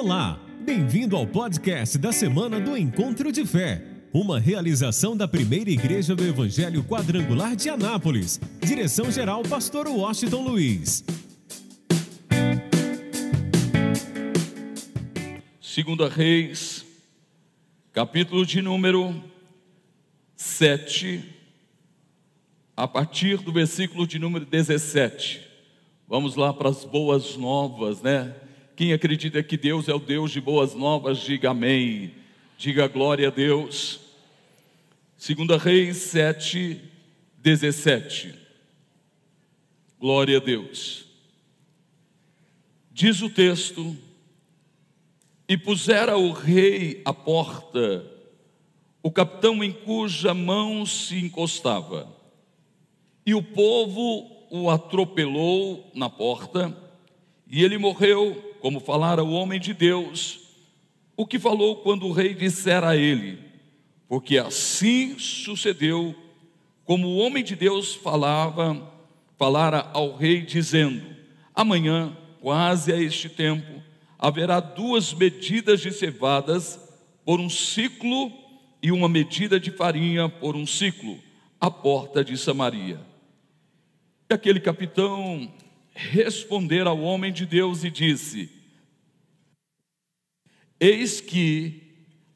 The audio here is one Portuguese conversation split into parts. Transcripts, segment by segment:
Olá, bem-vindo ao podcast da semana do Encontro de Fé, uma realização da primeira igreja do Evangelho Quadrangular de Anápolis. Direção-geral, Pastor Washington Luiz. Segunda Reis, capítulo de número 7, a partir do versículo de número 17. Vamos lá para as boas novas, né? Quem acredita que Deus é o Deus de boas novas, diga amém. Diga glória a Deus. Segunda Reis 7, 17. Glória a Deus. Diz o texto: E pusera o rei à porta o capitão em cuja mão se encostava, e o povo o atropelou na porta, e ele morreu, como falara o homem de Deus, o que falou quando o rei dissera a ele, porque assim sucedeu, como o homem de Deus falava, falara ao rei, dizendo: Amanhã, quase a este tempo, haverá duas medidas de cevadas por um ciclo e uma medida de farinha por um ciclo, à porta de Samaria. E aquele capitão responder ao homem de Deus e disse: Eis que,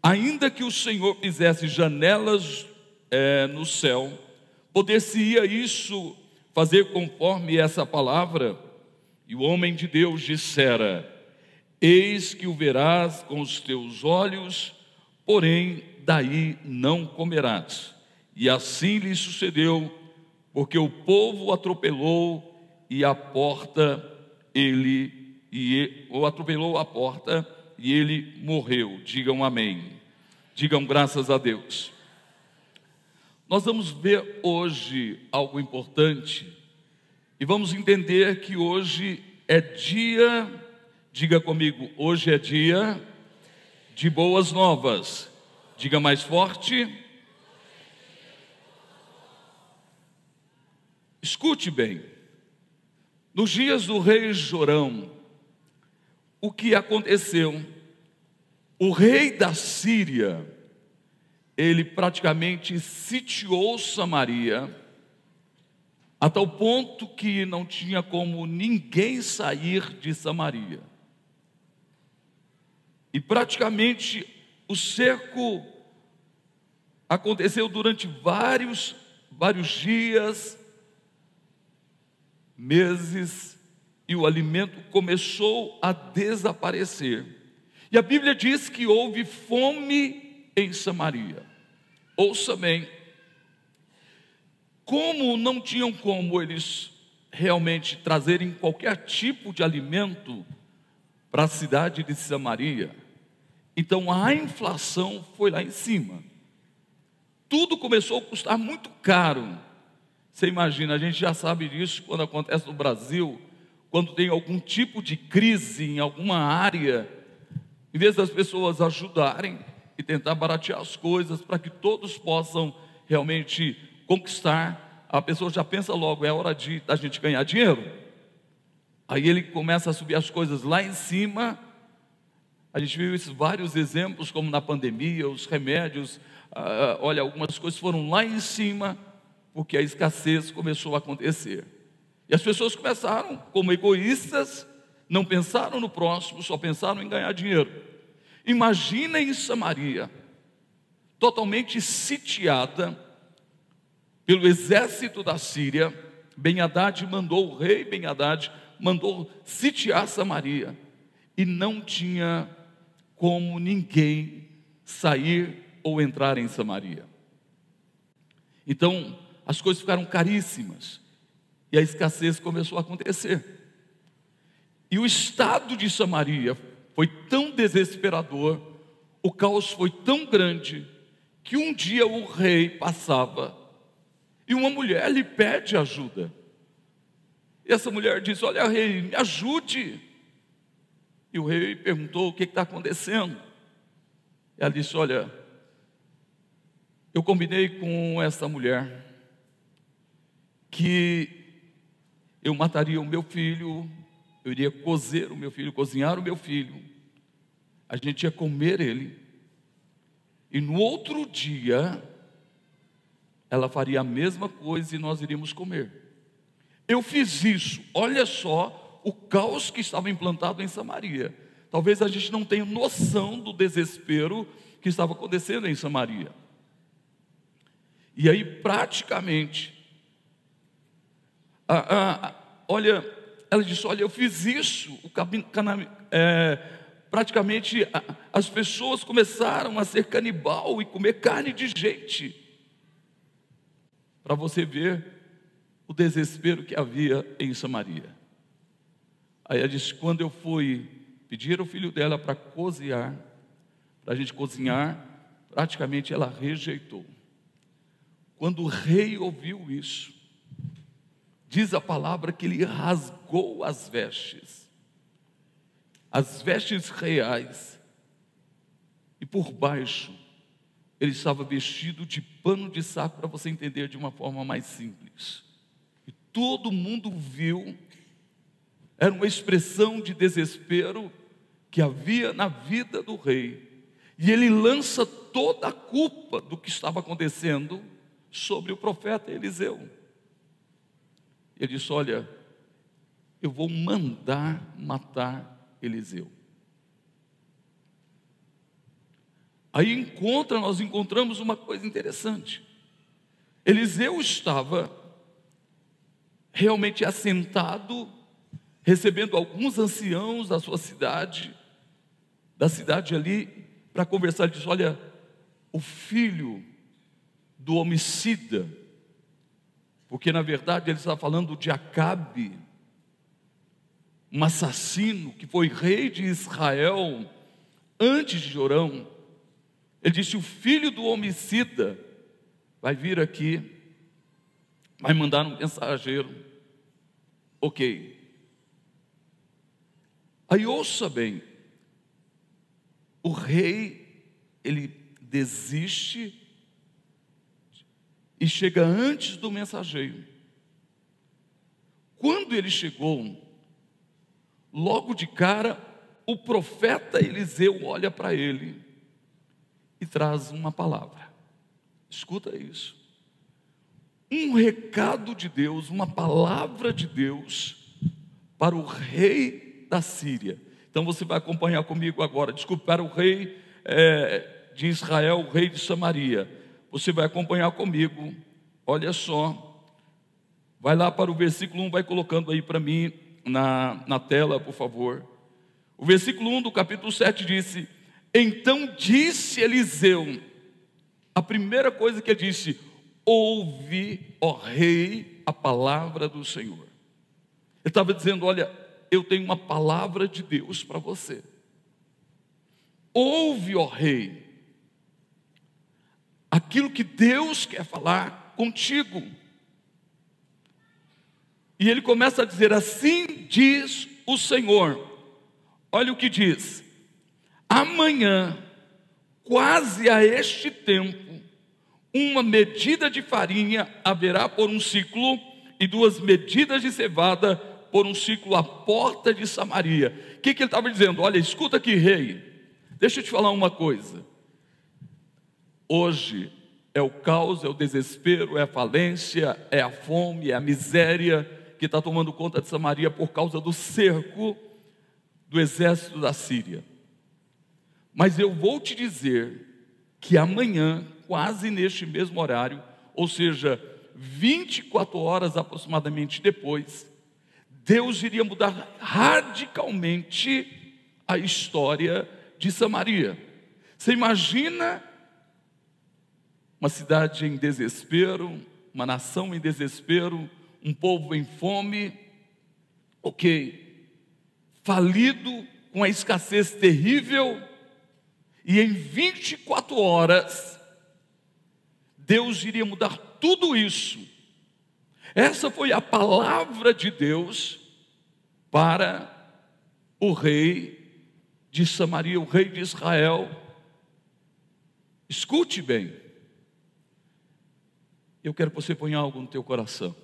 ainda que o Senhor fizesse janelas é, no céu, poder-se-ia isso fazer conforme essa palavra? E o homem de Deus dissera: Eis que o verás com os teus olhos, porém daí não comerás. E assim lhe sucedeu porque o povo atropelou e a porta ele e o atropelou a porta e ele morreu. Digam amém. Digam graças a Deus. Nós vamos ver hoje algo importante e vamos entender que hoje é dia, diga comigo, hoje é dia de boas novas. Diga mais forte. Escute bem, nos dias do rei Jorão, o que aconteceu? O rei da Síria, ele praticamente sitiou Samaria, a tal ponto que não tinha como ninguém sair de Samaria. E praticamente o cerco aconteceu durante vários, vários dias, meses e o alimento começou a desaparecer. E a Bíblia diz que houve fome em Samaria. Ouça bem, como não tinham como eles realmente trazerem qualquer tipo de alimento para a cidade de Samaria, então a inflação foi lá em cima. Tudo começou a custar muito caro. Você imagina, a gente já sabe disso quando acontece no Brasil, quando tem algum tipo de crise em alguma área, em vez das pessoas ajudarem e tentar baratear as coisas para que todos possam realmente conquistar, a pessoa já pensa logo, é hora de a gente ganhar dinheiro. Aí ele começa a subir as coisas lá em cima. A gente viu vários exemplos, como na pandemia, os remédios, ah, olha, algumas coisas foram lá em cima porque a escassez começou a acontecer. E as pessoas começaram, como egoístas, não pensaram no próximo, só pensaram em ganhar dinheiro. Imagina em Samaria, totalmente sitiada pelo exército da Síria, Ben Haddad mandou, o rei Ben Haddad mandou sitiar Samaria, e não tinha como ninguém sair ou entrar em Samaria. Então, as coisas ficaram caríssimas e a escassez começou a acontecer. E o estado de Samaria foi tão desesperador, o caos foi tão grande, que um dia o rei passava e uma mulher lhe pede ajuda. E essa mulher diz: Olha, rei, me ajude. E o rei perguntou: O que está acontecendo? E ela disse: Olha, eu combinei com essa mulher que eu mataria o meu filho, eu iria cozer o meu filho, cozinhar o meu filho, a gente ia comer ele, e no outro dia, ela faria a mesma coisa e nós iríamos comer. Eu fiz isso, olha só o caos que estava implantado em Samaria. Talvez a gente não tenha noção do desespero que estava acontecendo em Samaria. E aí, praticamente, a, a, olha, ela disse: Olha, eu fiz isso. O cana, é, praticamente a, as pessoas começaram a ser canibal e comer carne de gente. Para você ver o desespero que havia em Samaria. Aí ela disse: Quando eu fui pedir ao filho dela para cozinhar, para a gente cozinhar, praticamente ela rejeitou. Quando o rei ouviu isso, diz a palavra que ele rasgou as vestes, as vestes reais, e por baixo ele estava vestido de pano de saco, para você entender de uma forma mais simples. E todo mundo viu, era uma expressão de desespero que havia na vida do rei, e ele lança toda a culpa do que estava acontecendo sobre o profeta Eliseu. Ele disse: Olha, eu vou mandar matar Eliseu. Aí encontra, nós encontramos uma coisa interessante. Eliseu estava realmente assentado, recebendo alguns anciãos da sua cidade, da cidade ali, para conversar. Ele disse: Olha, o filho do homicida, porque na verdade ele está falando de Acabe, um assassino que foi rei de Israel antes de Jorão. Ele disse: O filho do homicida vai vir aqui, vai mandar um mensageiro. Ok. Aí ouça bem: o rei, ele desiste e chega antes do mensageiro. Quando ele chegou, logo de cara, o profeta Eliseu olha para ele e traz uma palavra. Escuta isso. Um recado de Deus, uma palavra de Deus para o rei da Síria. Então você vai acompanhar comigo agora. Desculpe, para o rei é, de Israel, o rei de Samaria você vai acompanhar comigo. Olha só. Vai lá para o versículo 1, vai colocando aí para mim na, na tela, por favor. O versículo 1 do capítulo 7 disse: Então disse Eliseu, a primeira coisa que ele disse: Ouve, ó rei, a palavra do Senhor. Ele estava dizendo: Olha, eu tenho uma palavra de Deus para você. Ouve, ó rei, aquilo que Deus quer falar contigo. E ele começa a dizer: Assim diz o Senhor. Olha o que diz: Amanhã, quase a este tempo, uma medida de farinha haverá por um ciclo, e duas medidas de cevada por um ciclo à porta de Samaria. O que, que ele estava dizendo? Olha, escuta aqui, rei, deixa eu te falar uma coisa. Hoje é o caos, é o desespero, é a falência, é a fome, é a miséria que está tomando conta de Samaria por causa do cerco do exército da Síria. Mas eu vou te dizer que amanhã, quase neste mesmo horário, ou seja, 24 horas aproximadamente depois, Deus iria mudar radicalmente a história de Samaria. Você imagina uma cidade em desespero, uma nação em desespero, um povo em fome, ok, falido, com a escassez terrível, e em 24 horas, Deus iria mudar tudo isso. Essa foi a palavra de Deus para o rei de Samaria, o rei de Israel. Escute bem, eu quero que você ponha algo no teu coração.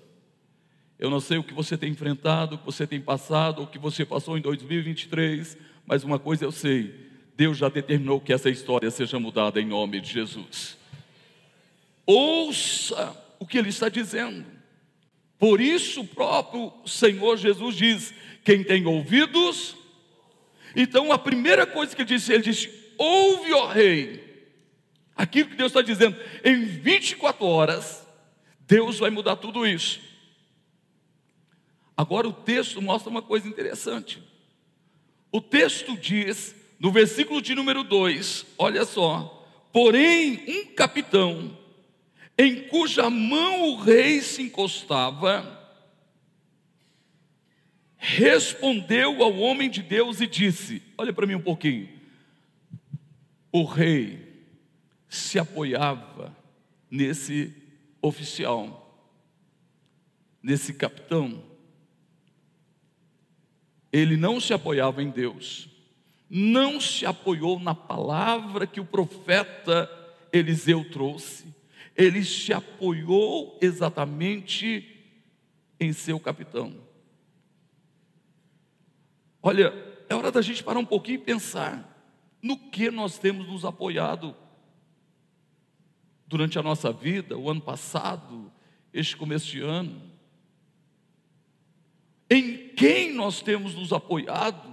Eu não sei o que você tem enfrentado, o que você tem passado, o que você passou em 2023, mas uma coisa eu sei: Deus já determinou que essa história seja mudada em nome de Jesus. Ouça o que ele está dizendo. Por isso o próprio Senhor Jesus diz: quem tem ouvidos. Então a primeira coisa que ele disse, ele disse: ouve, ó rei. Aquilo que Deus está dizendo, em 24 horas, Deus vai mudar tudo isso. Agora o texto mostra uma coisa interessante. O texto diz, no versículo de número 2, olha só: porém, um capitão, em cuja mão o rei se encostava, respondeu ao homem de Deus e disse: Olha para mim um pouquinho. O rei se apoiava nesse oficial, nesse capitão. Ele não se apoiava em Deus, não se apoiou na palavra que o profeta Eliseu trouxe, ele se apoiou exatamente em seu capitão. Olha, é hora da gente parar um pouquinho e pensar no que nós temos nos apoiado durante a nossa vida, o ano passado, este começo de ano. Em quem nós temos nos apoiado?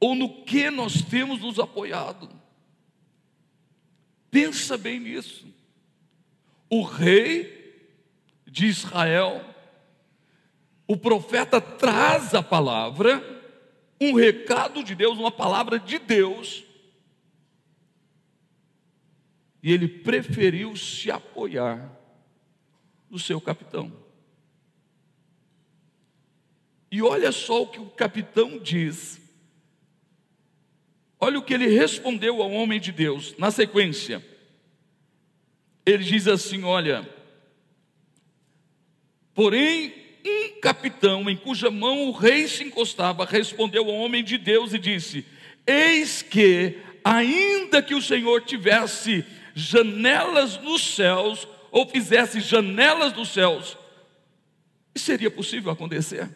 Ou no que nós temos nos apoiado? Pensa bem nisso. O rei de Israel, o profeta traz a palavra, um recado de Deus, uma palavra de Deus, e ele preferiu se apoiar no seu capitão. E olha só o que o capitão diz. Olha o que ele respondeu ao homem de Deus, na sequência. Ele diz assim: Olha, porém, um capitão em cuja mão o rei se encostava respondeu ao homem de Deus e disse: Eis que, ainda que o Senhor tivesse janelas nos céus, ou fizesse janelas dos céus, isso seria possível acontecer?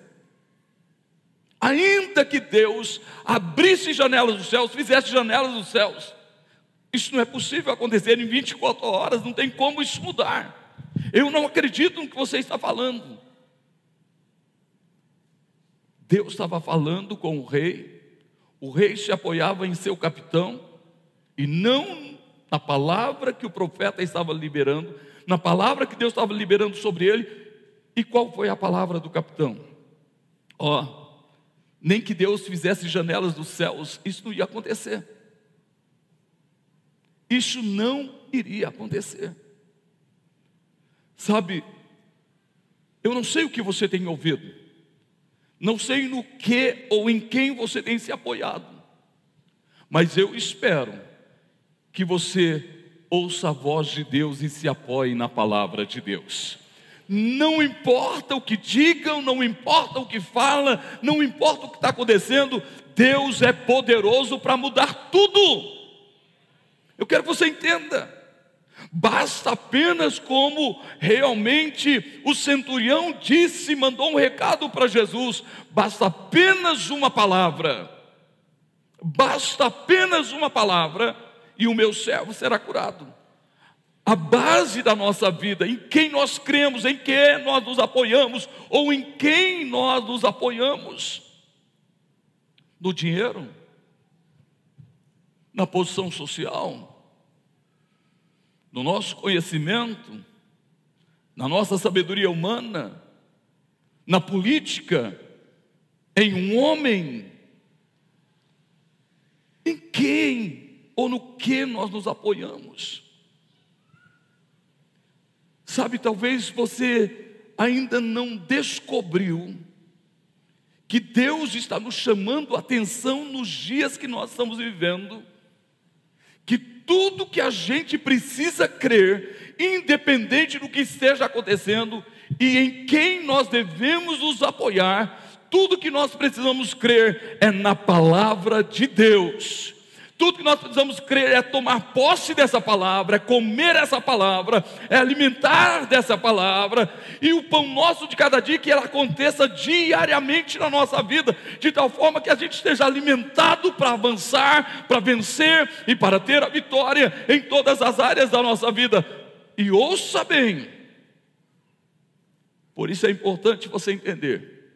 Ainda que Deus abrisse janelas dos céus, fizesse janelas dos céus, isso não é possível acontecer em 24 horas, não tem como isso mudar. Eu não acredito no que você está falando. Deus estava falando com o rei, o rei se apoiava em seu capitão, e não na palavra que o profeta estava liberando, na palavra que Deus estava liberando sobre ele. E qual foi a palavra do capitão? Ó, oh, nem que Deus fizesse janelas dos céus, isso não ia acontecer. Isso não iria acontecer. Sabe, eu não sei o que você tem ouvido, não sei no que ou em quem você tem se apoiado, mas eu espero que você ouça a voz de Deus e se apoie na palavra de Deus. Não importa o que digam, não importa o que fala, não importa o que está acontecendo, Deus é poderoso para mudar tudo. Eu quero que você entenda. Basta apenas como realmente o centurião disse, mandou um recado para Jesus, basta apenas uma palavra. Basta apenas uma palavra e o meu servo será curado. A base da nossa vida, em quem nós cremos, em quem nós nos apoiamos, ou em quem nós nos apoiamos? No dinheiro? Na posição social? No nosso conhecimento? Na nossa sabedoria humana? Na política? Em um homem? Em quem ou no que nós nos apoiamos. Sabe, talvez você ainda não descobriu que Deus está nos chamando a atenção nos dias que nós estamos vivendo, que tudo que a gente precisa crer, independente do que esteja acontecendo e em quem nós devemos nos apoiar, tudo que nós precisamos crer é na palavra de Deus. Tudo que nós precisamos crer é tomar posse dessa palavra, é comer essa palavra, é alimentar dessa palavra, e o pão nosso de cada dia que ela aconteça diariamente na nossa vida, de tal forma que a gente esteja alimentado para avançar, para vencer e para ter a vitória em todas as áreas da nossa vida. E ouça bem, por isso é importante você entender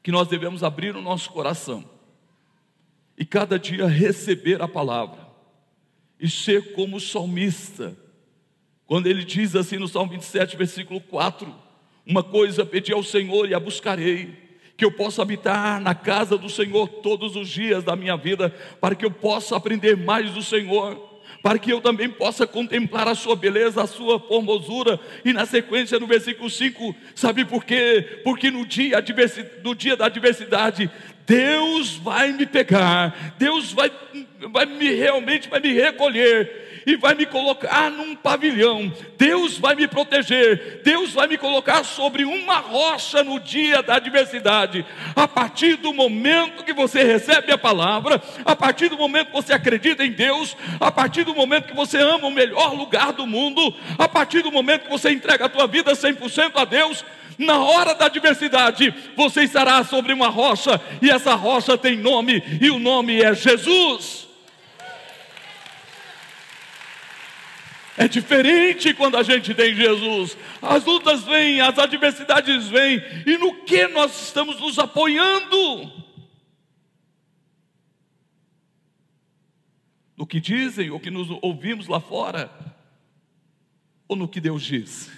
que nós devemos abrir o nosso coração e cada dia receber a palavra e ser como o salmista, quando ele diz assim no Salmo 27, versículo 4: Uma coisa pedi ao Senhor e a buscarei, que eu possa habitar na casa do Senhor todos os dias da minha vida, para que eu possa aprender mais do Senhor para que eu também possa contemplar a sua beleza, a sua formosura. E na sequência, no versículo 5, sabe por quê? Porque no dia, no dia da adversidade, Deus vai me pegar, Deus vai, vai me realmente vai me recolher e vai me colocar num pavilhão. Deus vai me proteger. Deus vai me colocar sobre uma rocha no dia da adversidade. A partir do momento que você recebe a palavra, a partir do momento que você acredita em Deus, a partir do momento que você ama o melhor lugar do mundo, a partir do momento que você entrega a tua vida 100% a Deus, na hora da adversidade, você estará sobre uma rocha, e essa rocha tem nome, e o nome é Jesus. É diferente quando a gente tem Jesus. As lutas vêm, as adversidades vêm, e no que nós estamos nos apoiando? No que dizem ou que nos ouvimos lá fora? Ou no que Deus diz?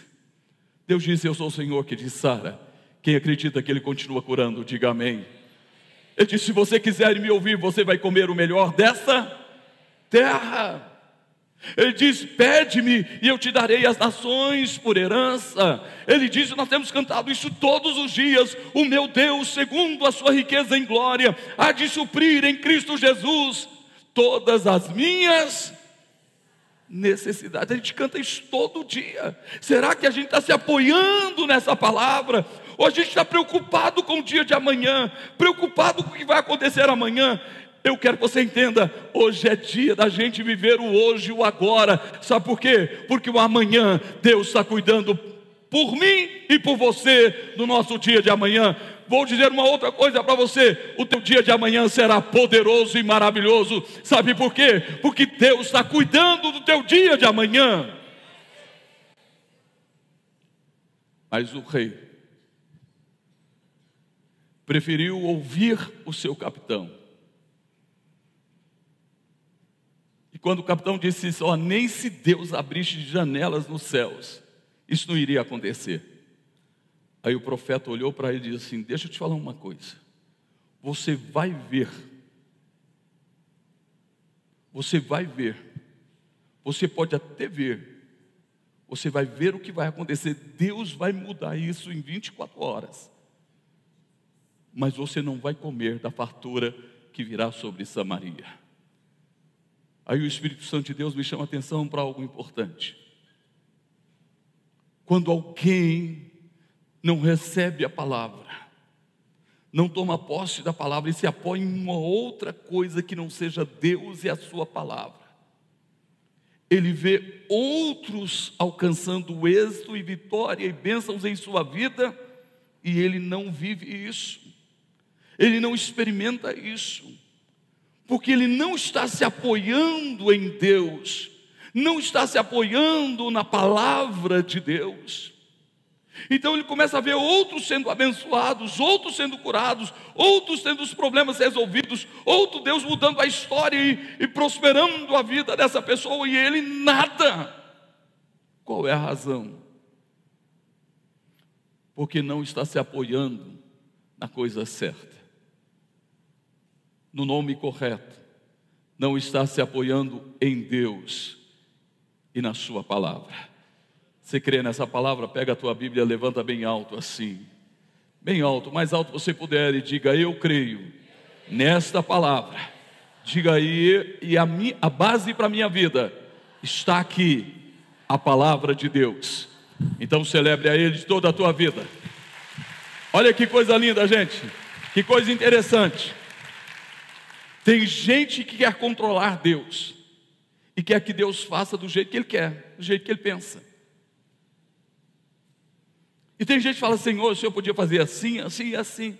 Deus disse: Eu sou o Senhor que diz Sara. Quem acredita que Ele continua curando, diga amém. Ele disse: Se você quiser me ouvir, você vai comer o melhor dessa terra. Ele diz: Pede-me e eu te darei as nações por herança. Ele diz: Nós temos cantado isso todos os dias. O meu Deus, segundo a sua riqueza em glória, há de suprir em Cristo Jesus todas as minhas necessidade. A gente canta isso todo dia. Será que a gente está se apoiando nessa palavra? Ou a gente está preocupado com o dia de amanhã, preocupado com o que vai acontecer amanhã? Eu quero que você entenda, hoje é dia da gente viver o hoje e o agora. Sabe por quê? Porque o amanhã Deus está cuidando por mim e por você no nosso dia de amanhã. Vou dizer uma outra coisa para você: o teu dia de amanhã será poderoso e maravilhoso. Sabe por quê? Porque Deus está cuidando do teu dia de amanhã. Mas o rei preferiu ouvir o seu capitão. E quando o capitão disse isso, ó, nem se Deus abrisse janelas nos céus, isso não iria acontecer. Aí o profeta olhou para ele e disse assim: Deixa eu te falar uma coisa. Você vai ver. Você vai ver. Você pode até ver. Você vai ver o que vai acontecer. Deus vai mudar isso em 24 horas. Mas você não vai comer da fartura que virá sobre Samaria. Aí o Espírito Santo de Deus me chama a atenção para algo importante. Quando alguém não recebe a palavra, não toma posse da palavra e se apoia em uma outra coisa que não seja Deus e a sua palavra. Ele vê outros alcançando êxito e vitória e bênçãos em sua vida e ele não vive isso. Ele não experimenta isso. Porque ele não está se apoiando em Deus, não está se apoiando na palavra de Deus. Então ele começa a ver outros sendo abençoados, outros sendo curados, outros tendo os problemas resolvidos, outro Deus mudando a história e, e prosperando a vida dessa pessoa e ele nada. Qual é a razão? Porque não está se apoiando na coisa certa, no nome correto, não está se apoiando em Deus e na Sua palavra. Você crê nessa palavra? Pega a tua Bíblia, levanta bem alto assim. Bem alto, mais alto você puder e diga: Eu creio nesta palavra. Diga aí, e a, a base para a minha vida está aqui, a palavra de Deus. Então celebre a Ele toda a tua vida. Olha que coisa linda, gente. Que coisa interessante. Tem gente que quer controlar Deus e quer que Deus faça do jeito que Ele quer, do jeito que Ele pensa. E tem gente que fala, Senhor, o Senhor podia fazer assim, assim e assim.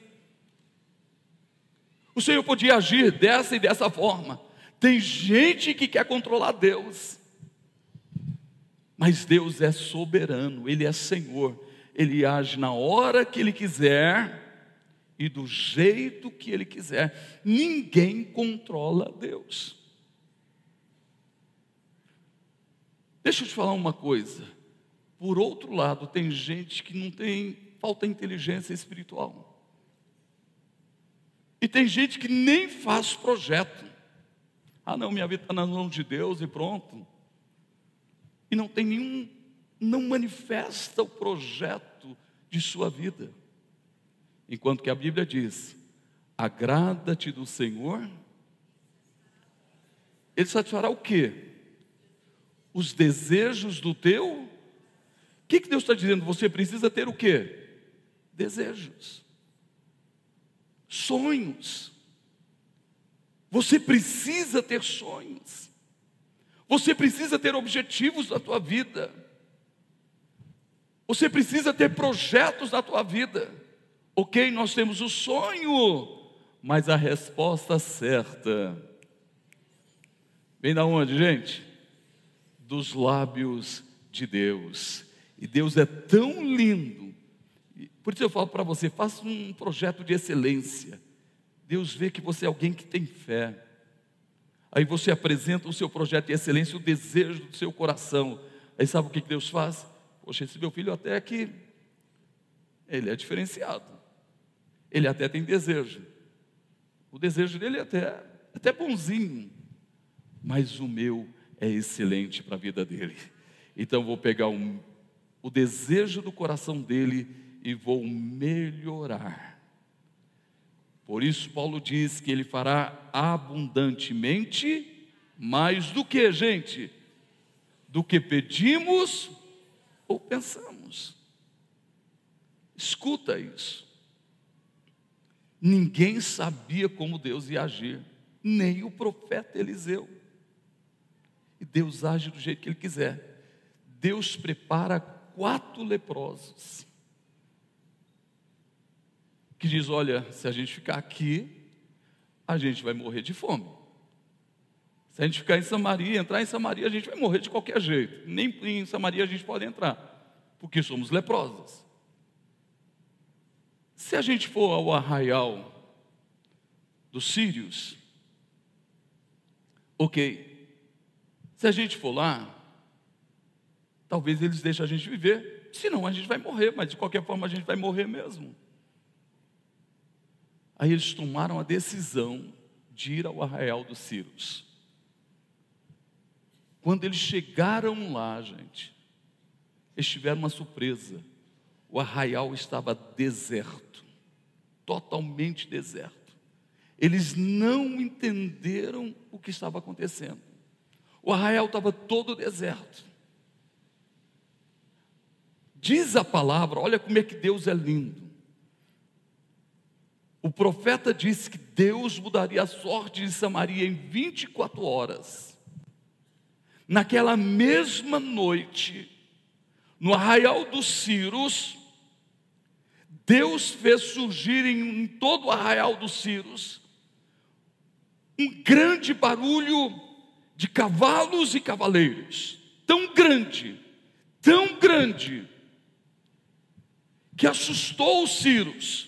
O Senhor podia agir dessa e dessa forma. Tem gente que quer controlar Deus. Mas Deus é soberano, Ele é Senhor. Ele age na hora que Ele quiser e do jeito que Ele quiser. Ninguém controla Deus. Deixa eu te falar uma coisa. Por outro lado, tem gente que não tem, falta inteligência espiritual. E tem gente que nem faz projeto. Ah, não, minha vida está nas mãos de Deus e pronto. E não tem nenhum, não manifesta o projeto de sua vida. Enquanto que a Bíblia diz: agrada-te do Senhor, Ele satisfará o quê? Os desejos do teu que, que Deus está dizendo? Você precisa ter o quê? Desejos, sonhos. Você precisa ter sonhos. Você precisa ter objetivos na tua vida. Você precisa ter projetos na tua vida. Ok, nós temos o sonho, mas a resposta certa vem da onde, gente? Dos lábios de Deus. E Deus é tão lindo. Por isso eu falo para você: faça um projeto de excelência. Deus vê que você é alguém que tem fé. Aí você apresenta o seu projeto de excelência, o desejo do seu coração. Aí sabe o que Deus faz? Poxa, esse meu filho até que ele é diferenciado. Ele até tem desejo. O desejo dele é até, até bonzinho. Mas o meu é excelente para a vida dele. Então vou pegar um o desejo do coração dele e vou melhorar. Por isso, Paulo diz que ele fará abundantemente mais do que, gente? Do que pedimos ou pensamos. Escuta isso. Ninguém sabia como Deus ia agir, nem o profeta Eliseu. E Deus age do jeito que Ele quiser. Deus prepara quatro leprosos. Que diz: Olha, se a gente ficar aqui, a gente vai morrer de fome. Se a gente ficar em Samaria, entrar em Samaria, a gente vai morrer de qualquer jeito. Nem em Samaria a gente pode entrar, porque somos leprosos. Se a gente for ao arraial dos sírios, ok. Se a gente for lá, Talvez eles deixem a gente viver, senão a gente vai morrer, mas de qualquer forma a gente vai morrer mesmo. Aí eles tomaram a decisão de ir ao arraial dos Círios. Quando eles chegaram lá, gente, eles tiveram uma surpresa. O arraial estava deserto, totalmente deserto. Eles não entenderam o que estava acontecendo. O arraial estava todo deserto. Diz a palavra, olha como é que Deus é lindo. O profeta disse que Deus mudaria a sorte de Samaria em 24 horas. Naquela mesma noite, no arraial dos Círios, Deus fez surgir em, todo o arraial dos Círios um grande barulho de cavalos e cavaleiros, tão grande, tão grande, que assustou os Círios.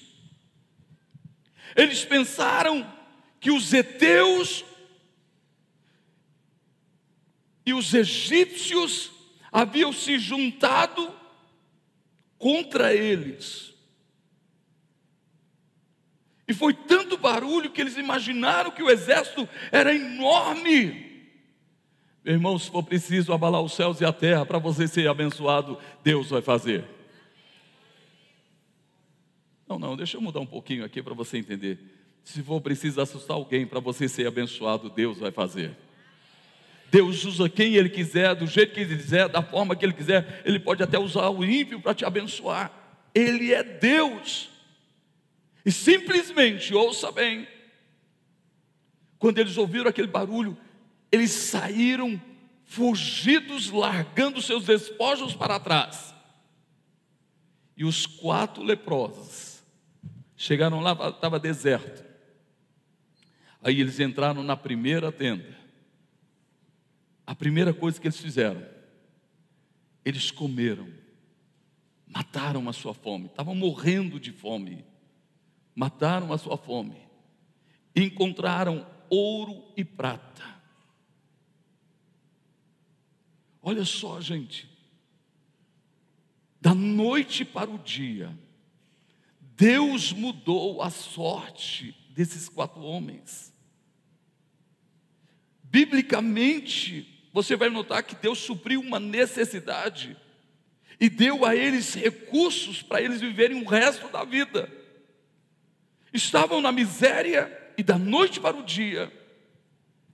Eles pensaram que os heteus e os egípcios haviam se juntado contra eles. E foi tanto barulho que eles imaginaram que o exército era enorme. Meu irmão, se for preciso abalar os céus e a terra para você ser abençoado, Deus vai fazer. Não, não, deixa eu mudar um pouquinho aqui para você entender. Se for preciso assustar alguém para você ser abençoado, Deus vai fazer. Deus usa quem Ele quiser, do jeito que Ele quiser, da forma que Ele quiser. Ele pode até usar o ímpio para te abençoar. Ele é Deus. E simplesmente, ouça bem, quando eles ouviram aquele barulho, eles saíram fugidos, largando seus despojos para trás. E os quatro leprosos chegaram lá, estava deserto. Aí eles entraram na primeira tenda. A primeira coisa que eles fizeram, eles comeram, mataram a sua fome, estavam morrendo de fome, mataram a sua fome, encontraram ouro e prata. Olha só, gente, da noite para o dia, Deus mudou a sorte desses quatro homens. Biblicamente, você vai notar que Deus supriu uma necessidade e deu a eles recursos para eles viverem o resto da vida. Estavam na miséria e da noite para o dia,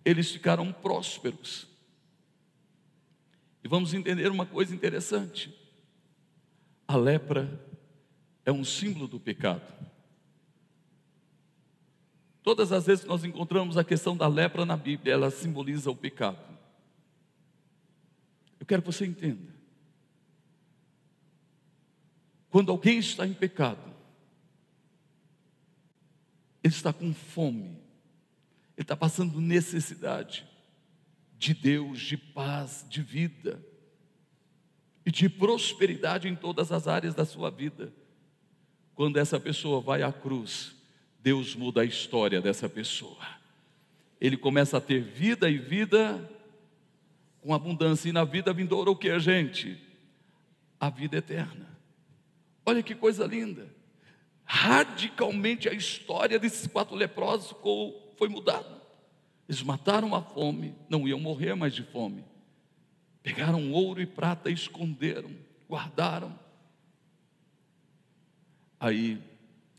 eles ficaram prósperos. E vamos entender uma coisa interessante: a lepra é um símbolo do pecado. Todas as vezes que nós encontramos a questão da lepra na Bíblia, ela simboliza o pecado. Eu quero que você entenda. Quando alguém está em pecado, ele está com fome, ele está passando necessidade de Deus, de paz, de vida e de prosperidade em todas as áreas da sua vida. Quando essa pessoa vai à cruz, Deus muda a história dessa pessoa. Ele começa a ter vida e vida com abundância. E na vida vindoura o que, gente? A vida eterna. Olha que coisa linda. Radicalmente a história desses quatro leprosos foi mudada. Eles mataram a fome, não iam morrer mais de fome. Pegaram ouro e prata, esconderam, guardaram. Aí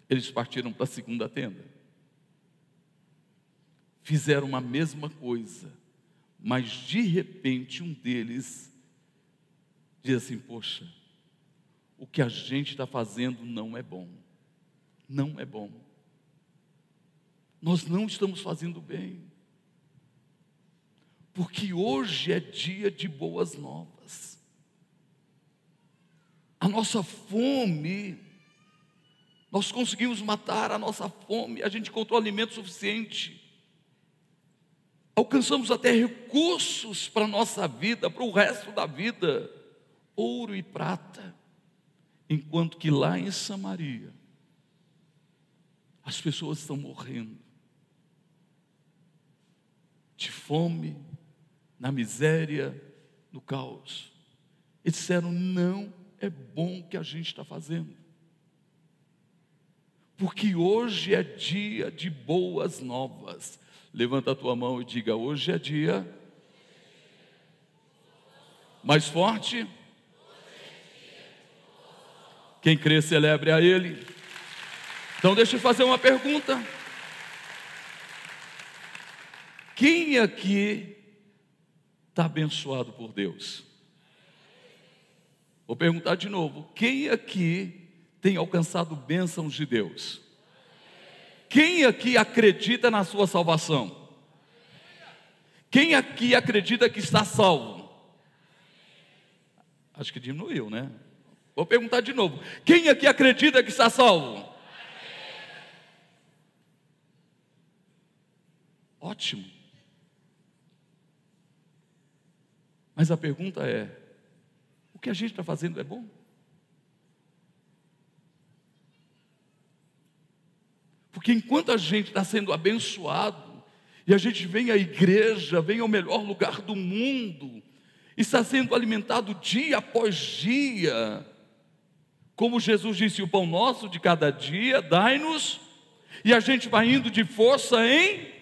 eles partiram para a segunda tenda. Fizeram a mesma coisa, mas de repente um deles diz assim: Poxa, o que a gente está fazendo não é bom, não é bom. Nós não estamos fazendo bem, porque hoje é dia de boas novas. A nossa fome nós conseguimos matar a nossa fome, a gente encontrou alimento suficiente. Alcançamos até recursos para a nossa vida, para o resto da vida, ouro e prata. Enquanto que lá em Samaria, as pessoas estão morrendo de fome, na miséria, no caos. Eles disseram: não é bom o que a gente está fazendo porque hoje é dia de boas novas. Levanta a tua mão e diga: hoje é dia. Mais forte. Quem crê, celebre a Ele. Então, deixa eu fazer uma pergunta. Quem aqui está abençoado por Deus? Vou perguntar de novo: quem aqui tem alcançado bênçãos de Deus? Quem aqui acredita na sua salvação? Quem aqui acredita que está salvo? Acho que diminuiu, né? Vou perguntar de novo. Quem aqui acredita que está salvo? Ótimo. Mas a pergunta é: o que a gente está fazendo é bom? Porque enquanto a gente está sendo abençoado, e a gente vem à igreja, vem ao melhor lugar do mundo, está sendo alimentado dia após dia, como Jesus disse: o pão nosso de cada dia, dai-nos, e a gente vai indo de força em.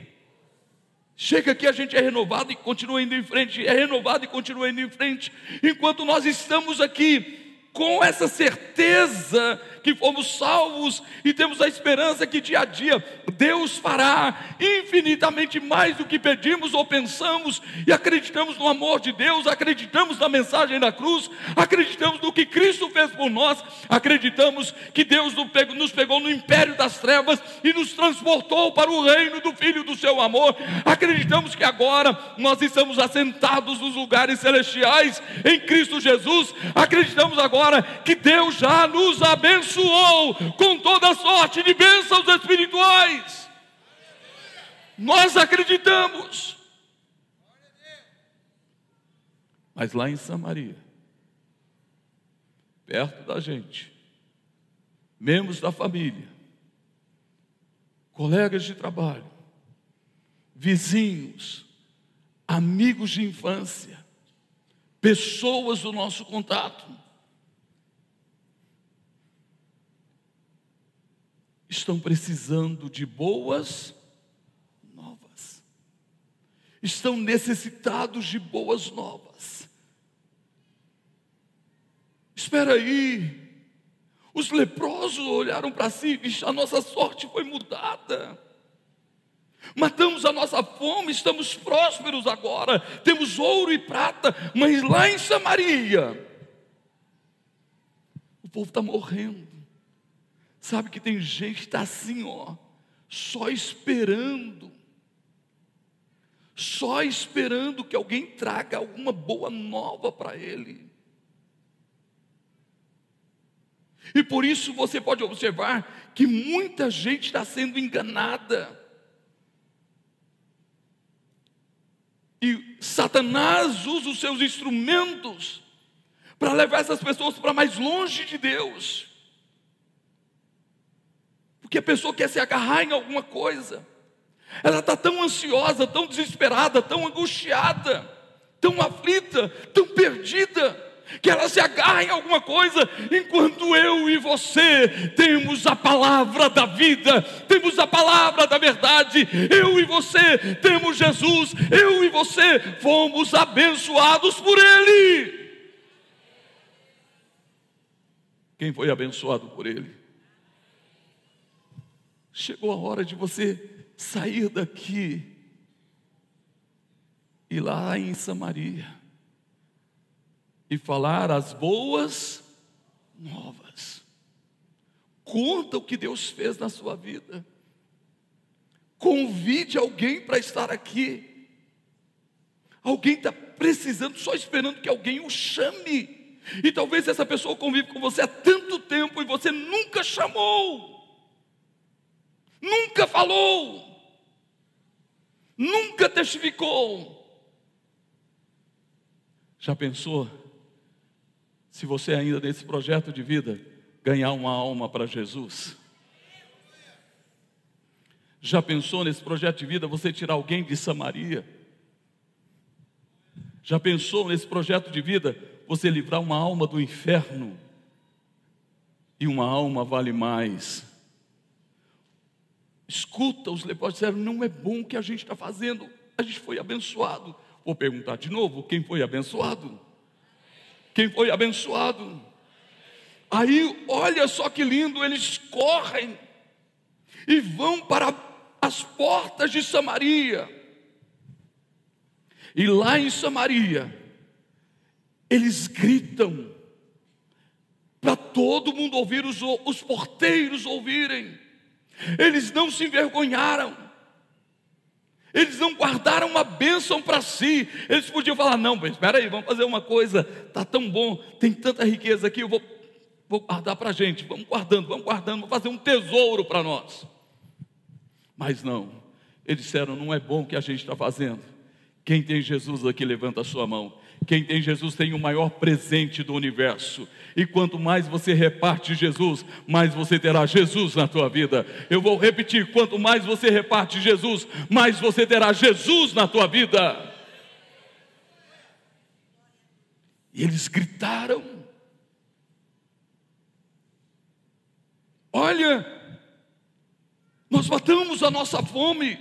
Chega aqui, a gente é renovado e continua indo em frente, é renovado e continua indo em frente, enquanto nós estamos aqui com essa certeza que fomos salvos e temos a esperança que dia a dia Deus fará infinitamente mais do que pedimos ou pensamos e acreditamos no amor de Deus, acreditamos na mensagem da cruz, acreditamos no que Cristo fez por nós, acreditamos que Deus nos pegou no império das trevas e nos transportou para o reino do Filho do seu amor, acreditamos que agora nós estamos assentados nos lugares celestiais em Cristo Jesus, acreditamos agora que Deus já nos abençoou abençoou com toda sorte de bênçãos espirituais. Nós acreditamos. Mas lá em Samaria, perto da gente, membros da família, colegas de trabalho, vizinhos, amigos de infância, pessoas do nosso contato, estão precisando de boas novas, estão necessitados de boas novas. Espera aí, os leprosos olharam para si e disseram: a nossa sorte foi mudada. Matamos a nossa fome, estamos prósperos agora, temos ouro e prata, mas lá em Samaria, o povo está morrendo. Sabe que tem gente que está assim, ó, só esperando, só esperando que alguém traga alguma boa nova para ele. E por isso você pode observar que muita gente está sendo enganada. E Satanás usa os seus instrumentos para levar essas pessoas para mais longe de Deus. Porque a pessoa quer se agarrar em alguma coisa. Ela está tão ansiosa, tão desesperada, tão angustiada, tão aflita, tão perdida, que ela se agarra em alguma coisa, enquanto eu e você temos a palavra da vida, temos a palavra da verdade, eu e você temos Jesus, eu e você fomos abençoados por Ele. Quem foi abençoado por Ele? Chegou a hora de você sair daqui e lá em Samaria e falar as boas novas. Conta o que Deus fez na sua vida. Convide alguém para estar aqui. Alguém está precisando, só esperando que alguém o chame. E talvez essa pessoa convive com você há tanto tempo e você nunca chamou nunca falou, nunca testificou. Já pensou? Se você ainda nesse projeto de vida ganhar uma alma para Jesus? Já pensou nesse projeto de vida você tirar alguém de Samaria? Já pensou nesse projeto de vida você livrar uma alma do inferno? E uma alma vale mais Escuta, os leprosos disseram: não é bom o que a gente está fazendo, a gente foi abençoado. Vou perguntar de novo: quem foi abençoado? Quem foi abençoado? Aí, olha só que lindo, eles correm e vão para as portas de Samaria. E lá em Samaria, eles gritam para todo mundo ouvir, os, os porteiros ouvirem. Eles não se envergonharam. Eles não guardaram uma bênção para si. Eles podiam falar: não, espera aí, vamos fazer uma coisa. Tá tão bom, tem tanta riqueza aqui, eu vou, vou guardar para a gente. Vamos guardando, vamos guardando, vamos fazer um tesouro para nós. Mas não, eles disseram: não é bom o que a gente está fazendo. Quem tem Jesus aqui, levanta a sua mão. Quem tem Jesus tem o maior presente do universo. E quanto mais você reparte Jesus, mais você terá Jesus na tua vida. Eu vou repetir: quanto mais você reparte Jesus, mais você terá Jesus na tua vida. E eles gritaram: Olha, nós matamos a nossa fome.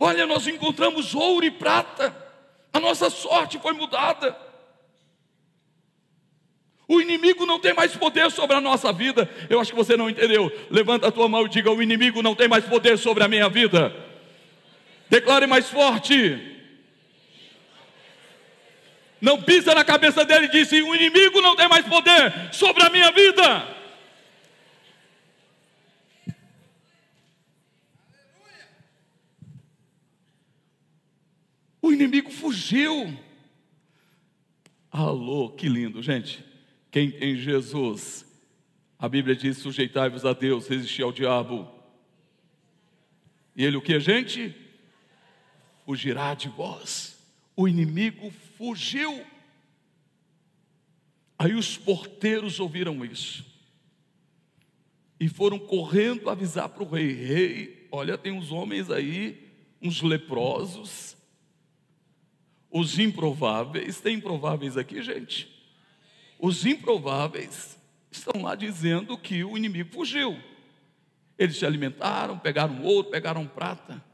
Olha, nós encontramos ouro e prata a nossa sorte foi mudada. O inimigo não tem mais poder sobre a nossa vida. Eu acho que você não entendeu. Levanta a tua mão e diga: O inimigo não tem mais poder sobre a minha vida. Declare mais forte. Não pisa na cabeça dele e disse: O inimigo não tem mais poder sobre a minha vida. O inimigo fugiu. Alô, que lindo, gente. Quem tem Jesus, a Bíblia diz: sujeitai-vos a Deus, resistir ao diabo. E ele o que, gente? Fugirá de vós. O inimigo fugiu. Aí os porteiros ouviram isso. E foram correndo avisar para o rei: Rei, olha, tem uns homens aí, uns leprosos, os improváveis. Tem improváveis aqui, gente? Os improváveis estão lá dizendo que o inimigo fugiu. Eles se alimentaram, pegaram ouro, pegaram prata.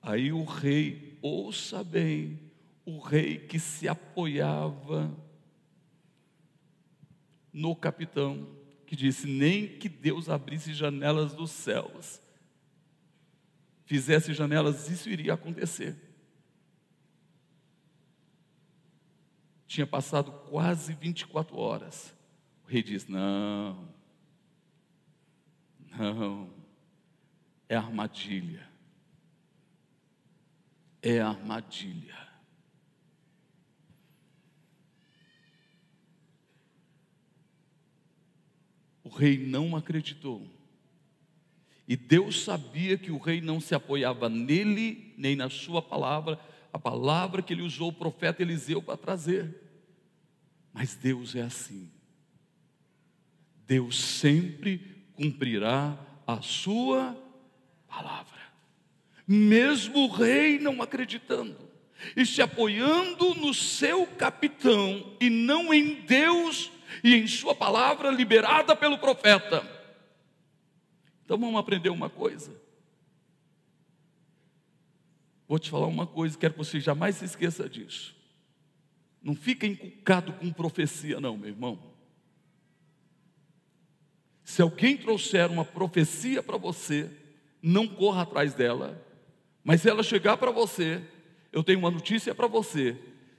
Aí o rei, ouça bem, o rei que se apoiava no capitão, que disse: nem que Deus abrisse janelas dos céus, fizesse janelas, isso iria acontecer. Tinha passado quase 24 horas. O rei diz: Não, não, é armadilha. É armadilha. O rei não acreditou. E Deus sabia que o rei não se apoiava nele, nem na sua palavra, a palavra que ele usou o profeta Eliseu para trazer. Mas Deus é assim. Deus sempre cumprirá a sua palavra. Mesmo o rei não acreditando e se apoiando no seu capitão e não em Deus e em sua palavra liberada pelo profeta. Então vamos aprender uma coisa. Vou te falar uma coisa, quero que você jamais se esqueça disso. Não fica encucado com profecia, não, meu irmão. Se alguém trouxer uma profecia para você, não corra atrás dela, mas se ela chegar para você, eu tenho uma notícia para você: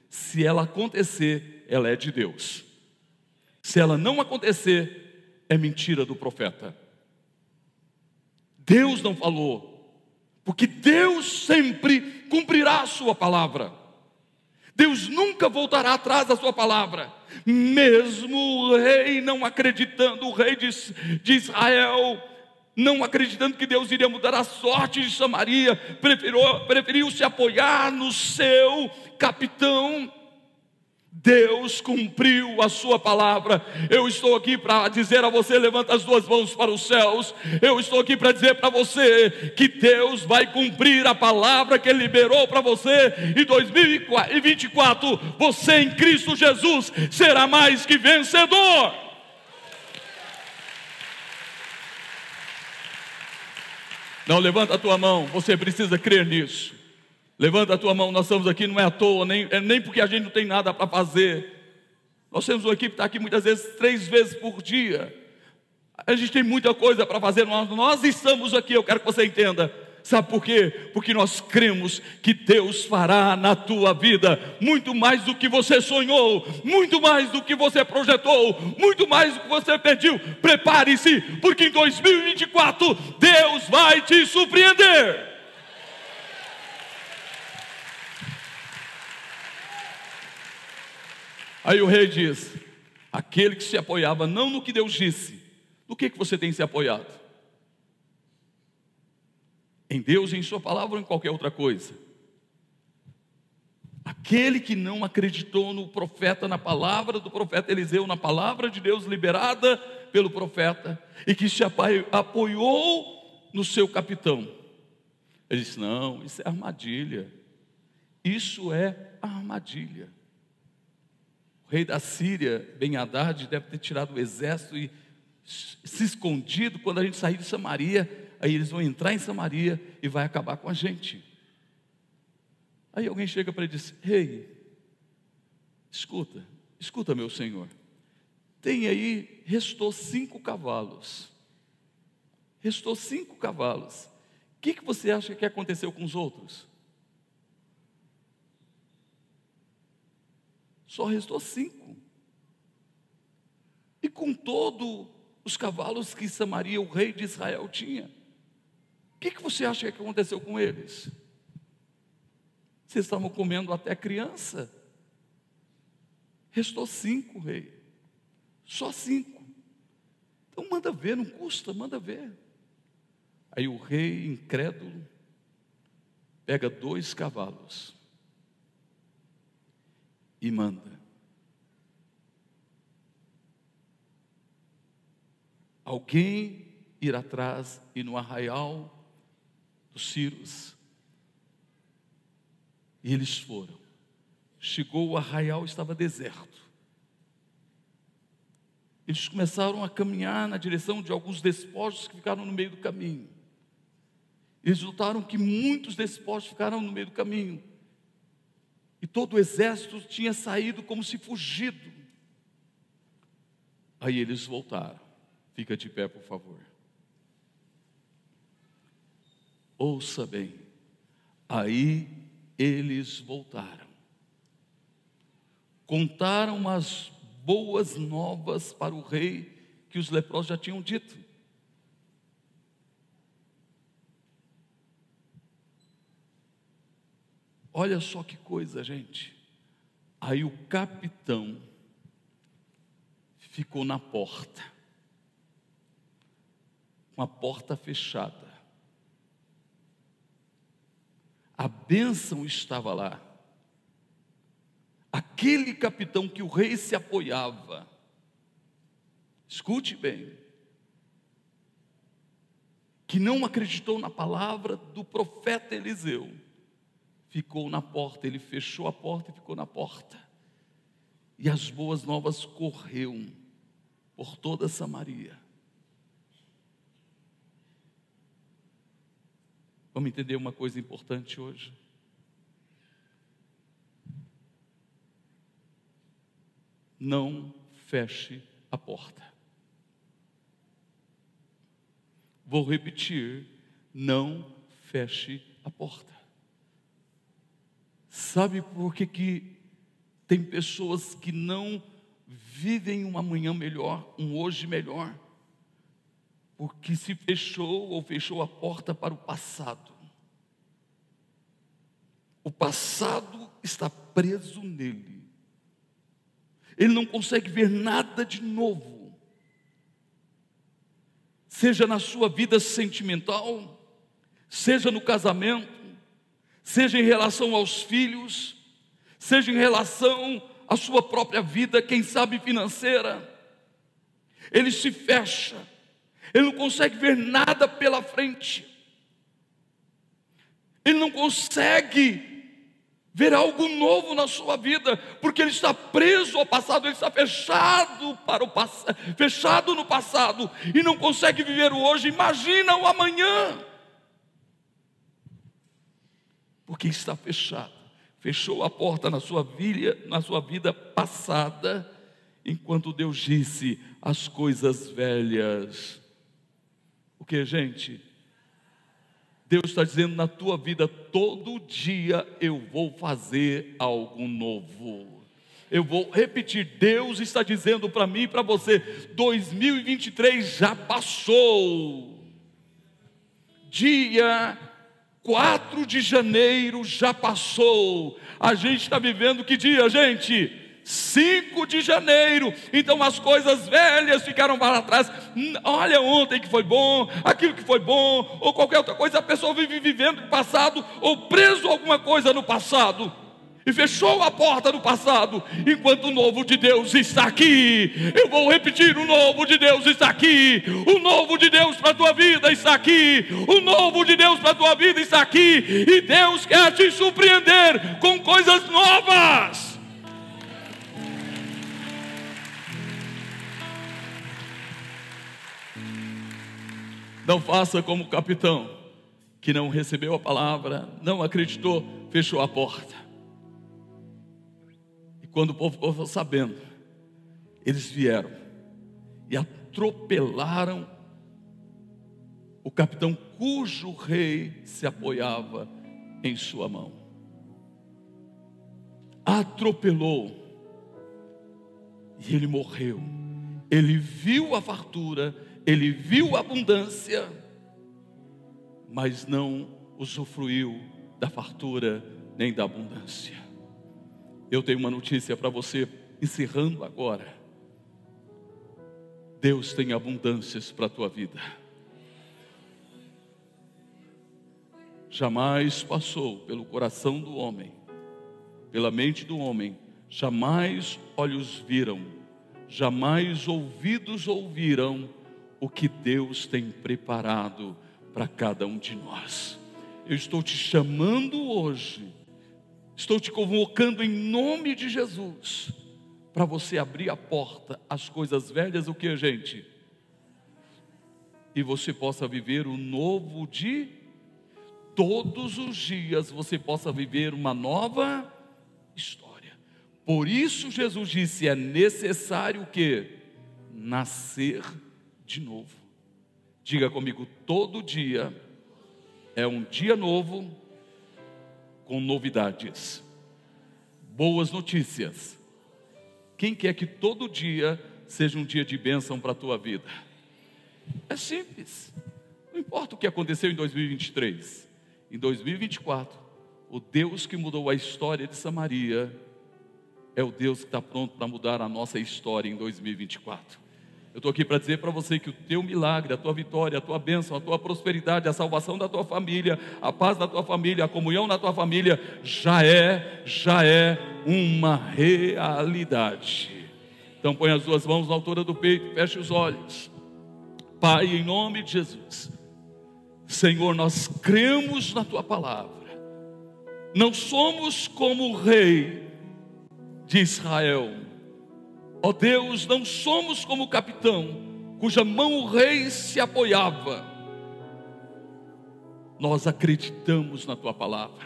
se ela acontecer, ela é de Deus. Se ela não acontecer, é mentira do profeta. Deus não falou, porque Deus sempre cumprirá a sua palavra. Deus nunca voltará atrás da sua palavra, mesmo o rei não acreditando, o rei de, de Israel, não acreditando que Deus iria mudar a sorte de Samaria, preferiu, preferiu se apoiar no seu capitão Deus cumpriu a sua palavra. Eu estou aqui para dizer a você: levanta as duas mãos para os céus. Eu estou aqui para dizer para você que Deus vai cumprir a palavra que Ele liberou para você. Em 2024, você em Cristo Jesus será mais que vencedor. Não, levanta a tua mão, você precisa crer nisso. Levanta a tua mão, nós estamos aqui, não é à toa, nem, é nem porque a gente não tem nada para fazer. Nós temos uma equipe que está aqui muitas vezes, três vezes por dia. A gente tem muita coisa para fazer, nós, nós estamos aqui, eu quero que você entenda. Sabe por quê? Porque nós cremos que Deus fará na tua vida muito mais do que você sonhou, muito mais do que você projetou, muito mais do que você pediu. Prepare-se, porque em 2024 Deus vai te surpreender. Aí o rei diz: aquele que se apoiava não no que Deus disse, no que, que você tem se apoiado? Em Deus, em Sua palavra ou em qualquer outra coisa? Aquele que não acreditou no profeta, na palavra do profeta Eliseu, na palavra de Deus liberada pelo profeta, e que se apoiou no seu capitão. Ele disse: Não, isso é armadilha. Isso é armadilha. O rei da Síria, Ben Haddad, deve ter tirado o exército e se escondido quando a gente sair de Samaria. Aí eles vão entrar em Samaria e vai acabar com a gente. Aí alguém chega para ele e diz: Rei, escuta, escuta, meu senhor. tem aí, restou cinco cavalos. Restou cinco cavalos. O que, que você acha que aconteceu com os outros? Só restou cinco. E com todos os cavalos que Samaria, o rei de Israel, tinha. O que, que você acha que aconteceu com eles? Vocês estavam comendo até criança. Restou cinco, rei. Só cinco. Então manda ver, não custa, manda ver. Aí o rei, incrédulo, pega dois cavalos e manda. Alguém ir atrás e no arraial dos Círios. E eles foram. Chegou o arraial, estava deserto. Eles começaram a caminhar na direção de alguns despojos que ficaram no meio do caminho. Eles notaram que muitos despojos ficaram no meio do caminho. E todo o exército tinha saído como se fugido. Aí eles voltaram. Fica de pé, por favor. Ouça bem. Aí eles voltaram. Contaram as boas novas para o rei que os leprosos já tinham dito. Olha só que coisa, gente. Aí o capitão ficou na porta, com a porta fechada. A bênção estava lá. Aquele capitão que o rei se apoiava, escute bem, que não acreditou na palavra do profeta Eliseu, ficou na porta, ele fechou a porta e ficou na porta. E as boas novas correu por toda Samaria. Vamos entender uma coisa importante hoje? não feche a porta. Vou repetir: não feche a porta. Sabe por que, que tem pessoas que não vivem um amanhã melhor, um hoje melhor? Porque se fechou ou fechou a porta para o passado. O passado está preso nele ele não consegue ver nada de novo. Seja na sua vida sentimental, seja no casamento, seja em relação aos filhos, seja em relação à sua própria vida, quem sabe financeira. Ele se fecha, ele não consegue ver nada pela frente, ele não consegue ver algo novo na sua vida, porque ele está preso ao passado, ele está fechado para o passado, fechado no passado e não consegue viver o hoje. Imagina o amanhã. Porque está fechado. Fechou a porta na sua vida, na sua vida passada, enquanto Deus disse as coisas velhas. O que, gente? Deus está dizendo na tua vida, todo dia eu vou fazer algo novo. Eu vou repetir, Deus está dizendo para mim e para você: 2023 já passou. Dia 4 de janeiro já passou. A gente está vivendo que dia, gente? 5 de janeiro. Então as coisas velhas ficaram para trás. Olha ontem que foi bom, aquilo que foi bom, ou qualquer outra coisa, a pessoa vive vivendo no passado ou preso a alguma coisa no passado. E fechou a porta do passado, enquanto o novo de Deus está aqui. Eu vou repetir: o novo de Deus está aqui. O novo de Deus para a tua vida está aqui. O novo de Deus para a tua vida está aqui. E Deus quer te surpreender com coisas novas. Não faça como o capitão, que não recebeu a palavra, não acreditou, fechou a porta. Quando o povo ficou sabendo, eles vieram e atropelaram o capitão cujo rei se apoiava em sua mão. Atropelou e ele morreu. Ele viu a fartura, ele viu a abundância, mas não usufruiu da fartura nem da abundância. Eu tenho uma notícia para você, encerrando agora. Deus tem abundâncias para a tua vida. jamais passou pelo coração do homem, pela mente do homem, jamais olhos viram, jamais ouvidos ouviram o que Deus tem preparado para cada um de nós. Eu estou te chamando hoje, estou te convocando em nome de Jesus, para você abrir a porta às coisas velhas, o que, gente? E você possa viver o novo de todos os dias você possa viver uma nova história. Por isso Jesus disse: é necessário que nascer de novo. Diga comigo, todo dia é um dia novo com novidades, boas notícias. Quem quer que todo dia seja um dia de bênção para a tua vida? É simples. Não importa o que aconteceu em 2023 em 2024, o Deus que mudou a história de Samaria é o Deus que está pronto para mudar a nossa história em 2024. Eu estou aqui para dizer para você que o teu milagre, a tua vitória, a tua bênção, a tua prosperidade, a salvação da tua família, a paz da tua família, a comunhão na tua família, já é, já é uma realidade. Então põe as duas mãos na altura do peito, feche os olhos. Pai, em nome de Jesus, Senhor, nós cremos na tua palavra, não somos como o rei de Israel, ó Deus, não somos como o capitão, cuja mão o rei se apoiava, nós acreditamos na tua palavra,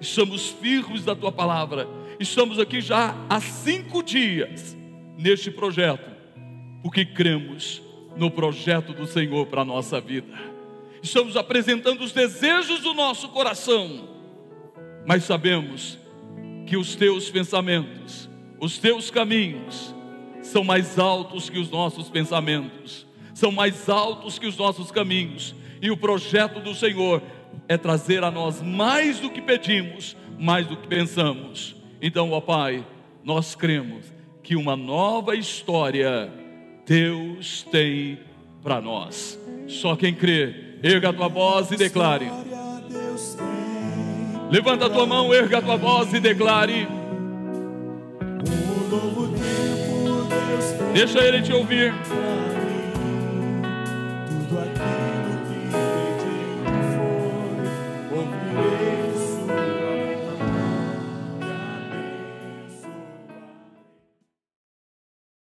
estamos firmes da tua palavra, estamos aqui já há cinco dias neste projeto, porque cremos no projeto do Senhor para a nossa vida. Estamos apresentando os desejos do nosso coração, mas sabemos que os teus pensamentos, os teus caminhos, são mais altos que os nossos pensamentos, são mais altos que os nossos caminhos, e o projeto do Senhor é trazer a nós mais do que pedimos, mais do que pensamos. Então, ó Pai, nós cremos que uma nova história Deus tem para nós. Só quem crê Erga a tua voz e declare. Levanta a tua mão, erga a tua voz e declare. Deixa ele te ouvir.